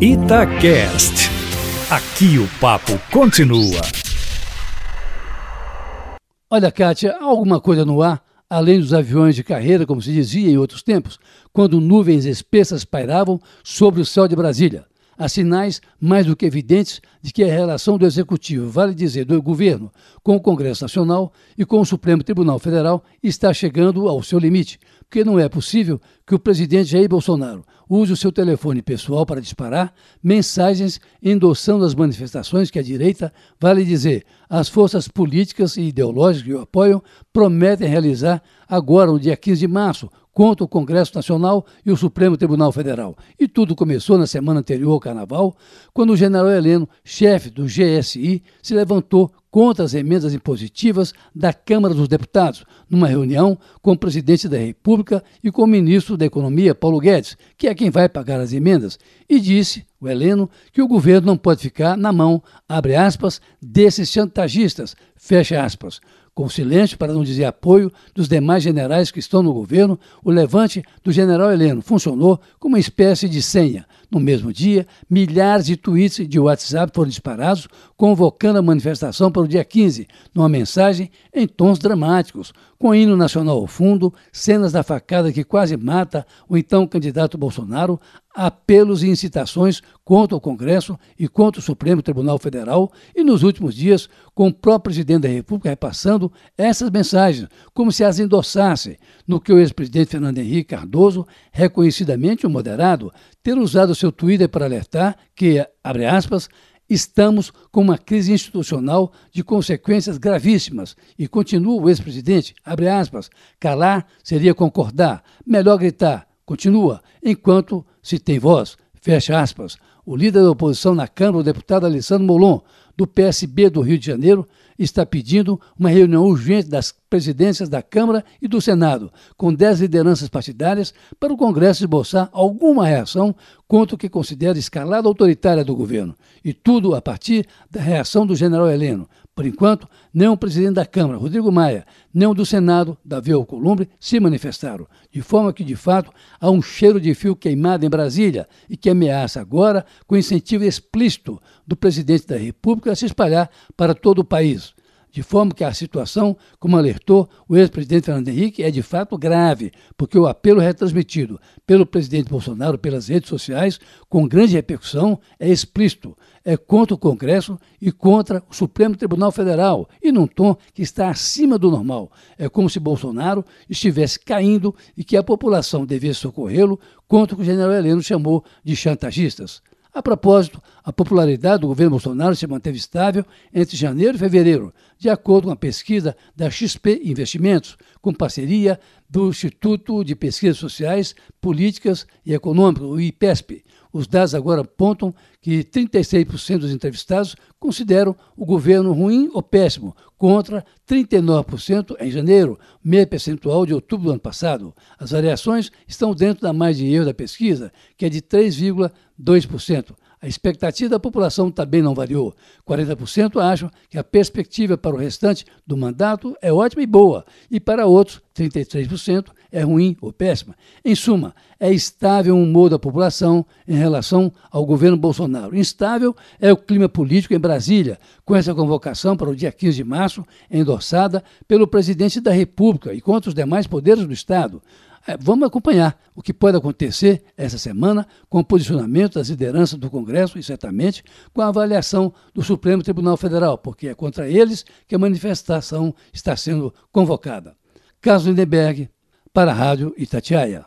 Itacast. Aqui o papo continua. Olha, Kátia, há alguma coisa no ar, além dos aviões de carreira, como se dizia em outros tempos, quando nuvens espessas pairavam sobre o céu de Brasília. Há sinais mais do que evidentes de que a relação do Executivo, vale dizer, do governo, com o Congresso Nacional e com o Supremo Tribunal Federal está chegando ao seu limite, porque não é possível que o presidente Jair Bolsonaro use o seu telefone pessoal para disparar mensagens endossando as manifestações que a direita, vale dizer, as forças políticas e ideológicas que o apoiam, prometem realizar agora, no dia 15 de março, contra o Congresso Nacional e o Supremo Tribunal Federal. E tudo começou na semana anterior ao Carnaval, quando o general Heleno, chefe do GSI, se levantou contra as emendas impositivas da Câmara dos Deputados, numa reunião com o presidente da República e com o ministro da Economia, Paulo Guedes, que é quem vai pagar as emendas, e disse, o Heleno, que o governo não pode ficar na mão, abre aspas, desses chantagistas, fecha aspas. Com silêncio, para não dizer apoio, dos demais generais que estão no governo, o levante do general Heleno funcionou como uma espécie de senha. No mesmo dia, milhares de tweets de WhatsApp foram disparados, convocando a manifestação para o dia 15, numa mensagem em tons dramáticos, com hino nacional ao fundo, cenas da facada que quase mata o então candidato Bolsonaro, apelos e incitações contra o Congresso e contra o Supremo Tribunal Federal, e nos últimos dias, com o próprio presidente da República repassando essas mensagens, como se as endossasse, no que o ex-presidente Fernando Henrique Cardoso, reconhecidamente um moderado, ter usado seu Twitter para alertar que, abre aspas, Estamos com uma crise institucional de consequências gravíssimas e continua o ex-presidente, abre aspas, calar seria concordar, melhor gritar, continua, enquanto se tem voz, fecha aspas. O líder da oposição na Câmara, o deputado Alessandro Molon, do PSB do Rio de Janeiro, está pedindo uma reunião urgente das presidências da Câmara e do Senado, com dez lideranças partidárias, para o Congresso esboçar alguma reação contra o que considera escalada autoritária do governo. E tudo a partir da reação do general Heleno. Por enquanto, nem o presidente da Câmara, Rodrigo Maia, nem o do Senado, Davi Alcolumbre, se manifestaram, de forma que, de fato, há um cheiro de fio queimado em Brasília e que ameaça agora, com incentivo explícito do presidente da República, a se espalhar para todo o país de forma que a situação, como alertou o ex-presidente Fernando Henrique, é de fato grave, porque o apelo retransmitido pelo presidente Bolsonaro pelas redes sociais, com grande repercussão, é explícito. É contra o Congresso e contra o Supremo Tribunal Federal, e num tom que está acima do normal. É como se Bolsonaro estivesse caindo e que a população devesse socorrê-lo contra o que o general Heleno chamou de chantagistas. A propósito, a popularidade do governo Bolsonaro se manteve estável entre janeiro e fevereiro, de acordo com a pesquisa da XP Investimentos, com parceria do Instituto de Pesquisas Sociais, Políticas e Econômicas, o IPESP. Os dados agora apontam que 36% dos entrevistados consideram o governo ruim ou péssimo, contra 39% em janeiro, meio percentual de outubro do ano passado. As variações estão dentro da margem de erro da pesquisa, que é de 3,2%. A expectativa da população também não variou. 40% acham que a perspectiva para o restante do mandato é ótima e boa, e para outros, 33%, é ruim ou péssima. Em suma, é estável o humor da população em relação ao governo Bolsonaro. Instável é o clima político em Brasília, com essa convocação para o dia 15 de março, endossada pelo presidente da República e contra os demais poderes do Estado. É, vamos acompanhar o que pode acontecer essa semana com o posicionamento das lideranças do Congresso e, certamente, com a avaliação do Supremo Tribunal Federal, porque é contra eles que a manifestação está sendo convocada. Carlos Lindenberg, para a Rádio Itatiaia.